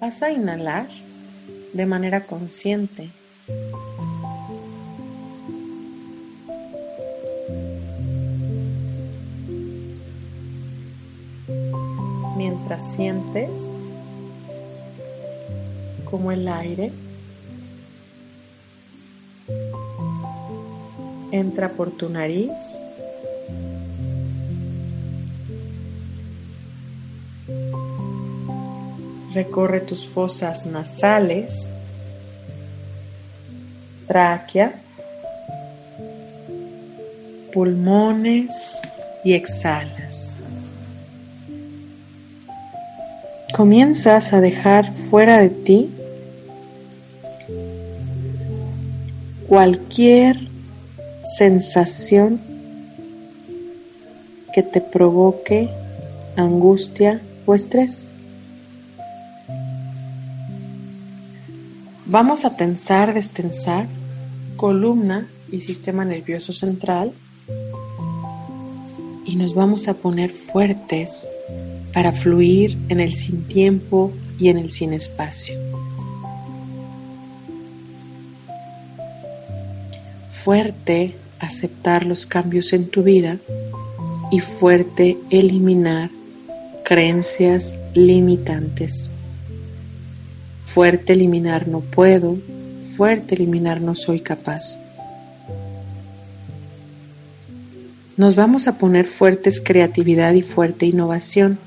Vas a inhalar de manera consciente. Mientras sientes como el aire entra por tu nariz recorre tus fosas nasales, tráquea, pulmones y exhalas. Comienzas a dejar fuera de ti cualquier sensación que te provoque angustia o estrés. Vamos a tensar, destensar columna y sistema nervioso central y nos vamos a poner fuertes para fluir en el sin tiempo y en el sin espacio. Fuerte aceptar los cambios en tu vida y fuerte eliminar creencias limitantes. Fuerte eliminar no puedo, fuerte eliminar no soy capaz. Nos vamos a poner fuertes creatividad y fuerte innovación.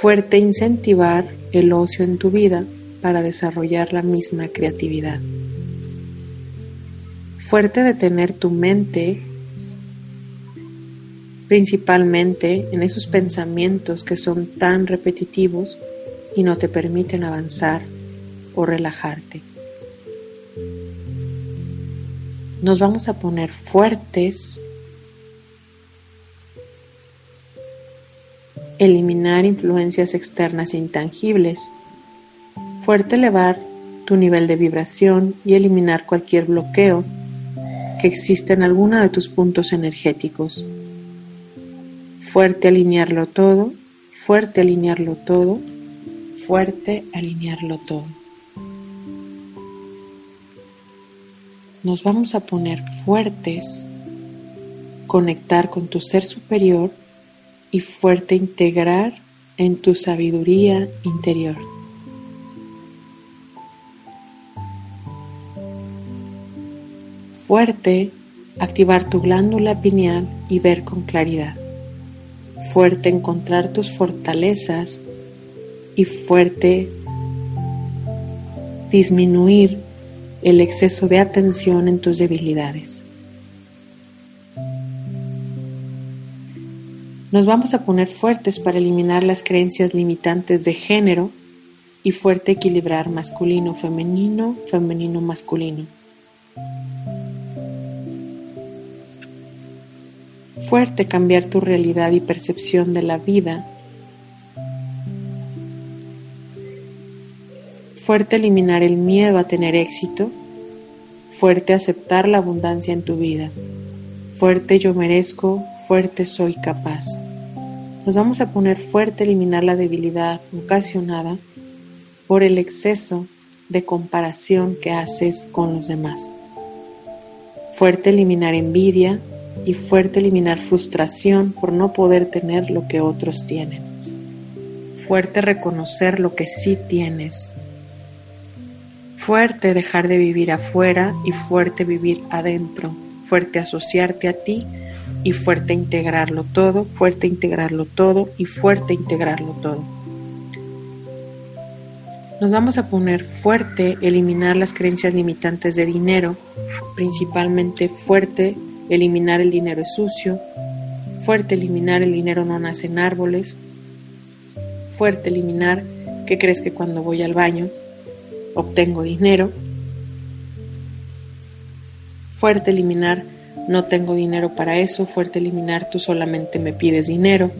Fuerte incentivar el ocio en tu vida para desarrollar la misma creatividad. Fuerte detener tu mente principalmente en esos pensamientos que son tan repetitivos y no te permiten avanzar o relajarte. Nos vamos a poner fuertes, eliminar influencias externas e intangibles, fuerte elevar tu nivel de vibración y eliminar cualquier bloqueo que exista en alguno de tus puntos energéticos. Fuerte alinearlo todo, fuerte alinearlo todo fuerte alinearlo todo. Nos vamos a poner fuertes, conectar con tu ser superior y fuerte integrar en tu sabiduría interior. Fuerte, activar tu glándula pineal y ver con claridad. Fuerte, encontrar tus fortalezas y fuerte disminuir el exceso de atención en tus debilidades. Nos vamos a poner fuertes para eliminar las creencias limitantes de género y fuerte equilibrar masculino, femenino, femenino, masculino. Fuerte cambiar tu realidad y percepción de la vida Fuerte eliminar el miedo a tener éxito. Fuerte aceptar la abundancia en tu vida. Fuerte yo merezco, fuerte soy capaz. Nos vamos a poner fuerte eliminar la debilidad ocasionada por el exceso de comparación que haces con los demás. Fuerte eliminar envidia y fuerte eliminar frustración por no poder tener lo que otros tienen. Fuerte reconocer lo que sí tienes Fuerte dejar de vivir afuera y fuerte vivir adentro. Fuerte asociarte a ti y fuerte integrarlo todo, fuerte integrarlo todo y fuerte integrarlo todo. Nos vamos a poner fuerte eliminar las creencias limitantes de dinero, principalmente fuerte eliminar el dinero es sucio, fuerte eliminar el dinero no nace en árboles, fuerte eliminar que crees que cuando voy al baño obtengo dinero. Fuerte eliminar, no tengo dinero para eso. Fuerte eliminar, tú solamente me pides dinero.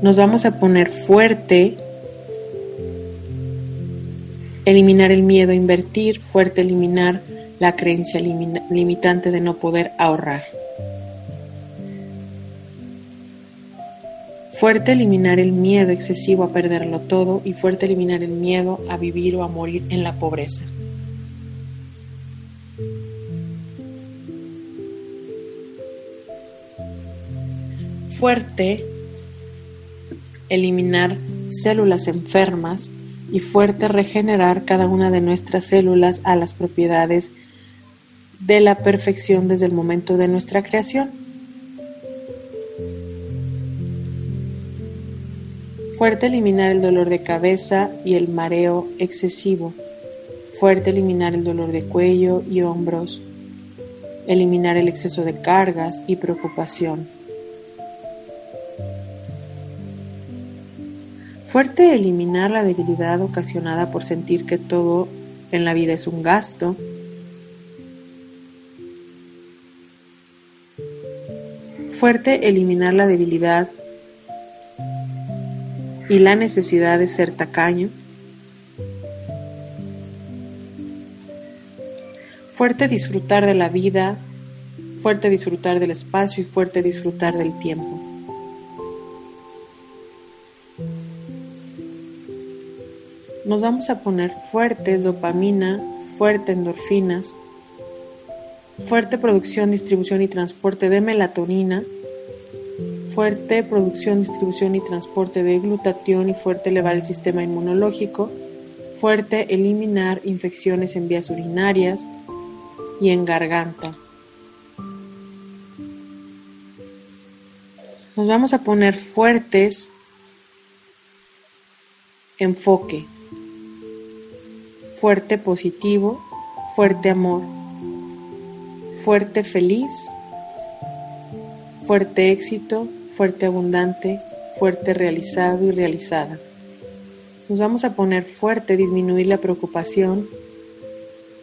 Nos vamos a poner fuerte. Eliminar el miedo a invertir, fuerte eliminar la creencia limitante de no poder ahorrar. Fuerte eliminar el miedo excesivo a perderlo todo y fuerte eliminar el miedo a vivir o a morir en la pobreza. Fuerte eliminar células enfermas y fuerte regenerar cada una de nuestras células a las propiedades de la perfección desde el momento de nuestra creación. Fuerte eliminar el dolor de cabeza y el mareo excesivo. Fuerte eliminar el dolor de cuello y hombros. Eliminar el exceso de cargas y preocupación. Fuerte eliminar la debilidad ocasionada por sentir que todo en la vida es un gasto. Fuerte eliminar la debilidad y la necesidad de ser tacaño. Fuerte disfrutar de la vida, fuerte disfrutar del espacio y fuerte disfrutar del tiempo. Nos vamos a poner fuertes dopamina, fuerte endorfinas, fuerte producción, distribución y transporte de melatonina, fuerte producción, distribución y transporte de glutatión y fuerte elevar el sistema inmunológico, fuerte eliminar infecciones en vías urinarias y en garganta. Nos vamos a poner fuertes. Enfoque, fuerte positivo, fuerte amor, fuerte feliz, fuerte éxito, fuerte abundante, fuerte realizado y realizada. Nos vamos a poner fuerte, disminuir la preocupación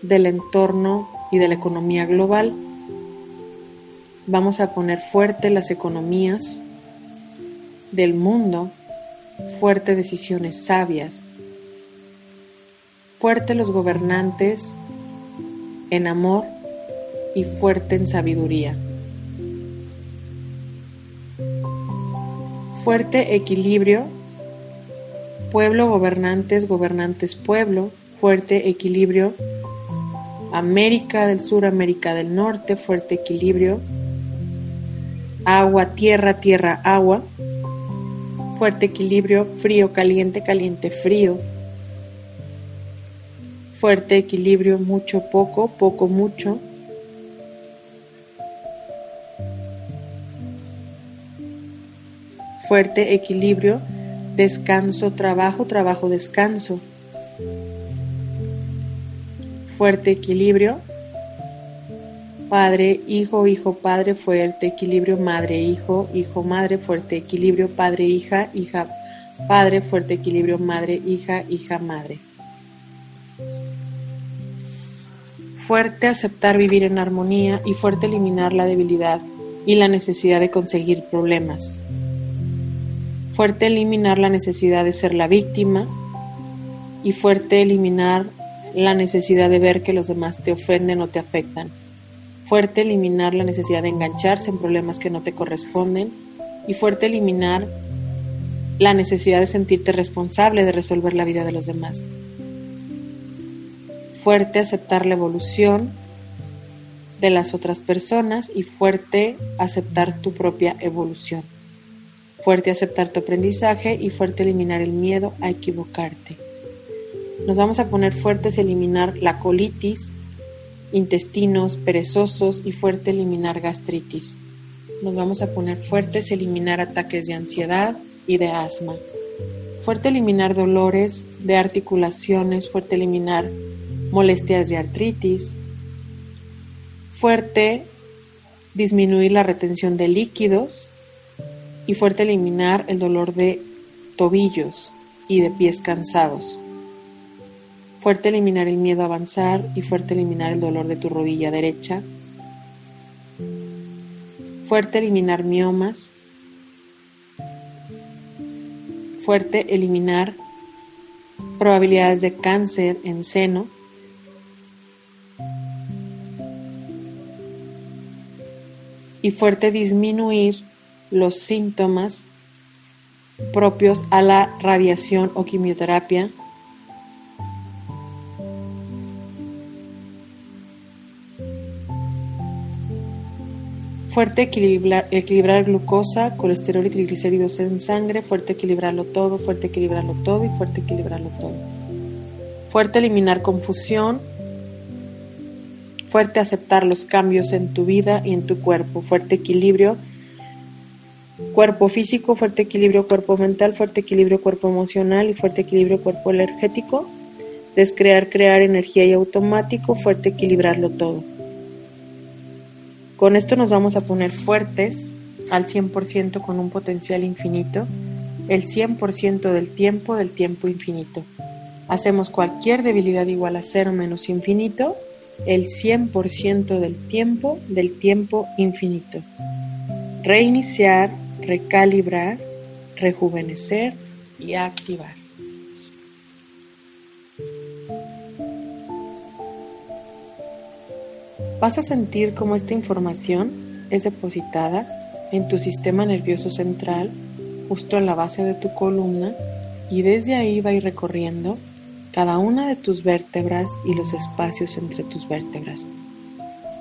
del entorno y de la economía global. Vamos a poner fuerte las economías del mundo, fuerte decisiones sabias, fuerte los gobernantes en amor y fuerte en sabiduría. Fuerte equilibrio, pueblo, gobernantes, gobernantes, pueblo, fuerte equilibrio, América del Sur, América del Norte, fuerte equilibrio, agua, tierra, tierra, agua, fuerte equilibrio, frío, caliente, caliente, frío, fuerte equilibrio, mucho, poco, poco, mucho, fuerte equilibrio, descanso, trabajo, trabajo, descanso. Fuerte equilibrio, padre, hijo, hijo, padre, fuerte equilibrio, madre, hijo, hijo, madre, fuerte equilibrio, padre, hija, hija, padre, fuerte equilibrio, madre, hija, hija, madre. Fuerte aceptar vivir en armonía y fuerte eliminar la debilidad y la necesidad de conseguir problemas fuerte eliminar la necesidad de ser la víctima y fuerte eliminar la necesidad de ver que los demás te ofenden o te afectan. Fuerte eliminar la necesidad de engancharse en problemas que no te corresponden y fuerte eliminar la necesidad de sentirte responsable de resolver la vida de los demás. Fuerte aceptar la evolución de las otras personas y fuerte aceptar tu propia evolución fuerte aceptar tu aprendizaje y fuerte eliminar el miedo a equivocarte. Nos vamos a poner fuertes eliminar la colitis, intestinos perezosos y fuerte eliminar gastritis. Nos vamos a poner fuertes eliminar ataques de ansiedad y de asma. Fuerte eliminar dolores de articulaciones, fuerte eliminar molestias de artritis. Fuerte disminuir la retención de líquidos y fuerte eliminar el dolor de tobillos y de pies cansados. Fuerte eliminar el miedo a avanzar y fuerte eliminar el dolor de tu rodilla derecha. Fuerte eliminar miomas. Fuerte eliminar probabilidades de cáncer en seno. Y fuerte disminuir los síntomas propios a la radiación o quimioterapia. Fuerte equilibrar, glucosa, colesterol y triglicéridos en sangre, fuerte equilibrarlo todo, fuerte equilibrarlo todo y fuerte equilibrarlo todo. Fuerte eliminar confusión, fuerte aceptar los cambios en tu vida y en tu cuerpo, fuerte equilibrio cuerpo físico, fuerte equilibrio cuerpo mental, fuerte equilibrio cuerpo emocional y fuerte equilibrio cuerpo energético, descrear, crear energía y automático, fuerte equilibrarlo todo. Con esto nos vamos a poner fuertes al 100% con un potencial infinito, el 100% del tiempo del tiempo infinito. Hacemos cualquier debilidad igual a cero menos infinito, el 100% del tiempo del tiempo infinito. Reiniciar, recalibrar, rejuvenecer y activar. Vas a sentir cómo esta información es depositada en tu sistema nervioso central, justo en la base de tu columna, y desde ahí va a ir recorriendo cada una de tus vértebras y los espacios entre tus vértebras,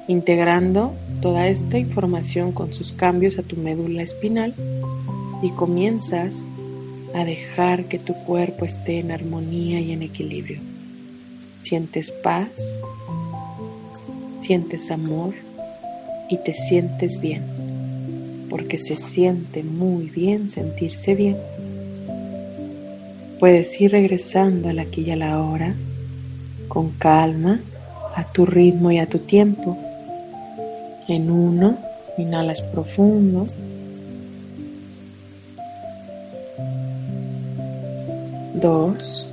integrando toda esta información con sus cambios a tu médula espinal y comienzas a dejar que tu cuerpo esté en armonía y en equilibrio. Sientes paz, sientes amor y te sientes bien, porque se siente muy bien sentirse bien. Puedes ir regresando al aquí y a la hora, con calma, a tu ritmo y a tu tiempo. En uno, inhalas profundo. Dos,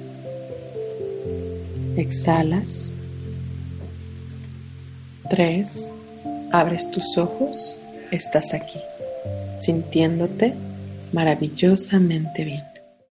exhalas. Tres, abres tus ojos, estás aquí, sintiéndote maravillosamente bien.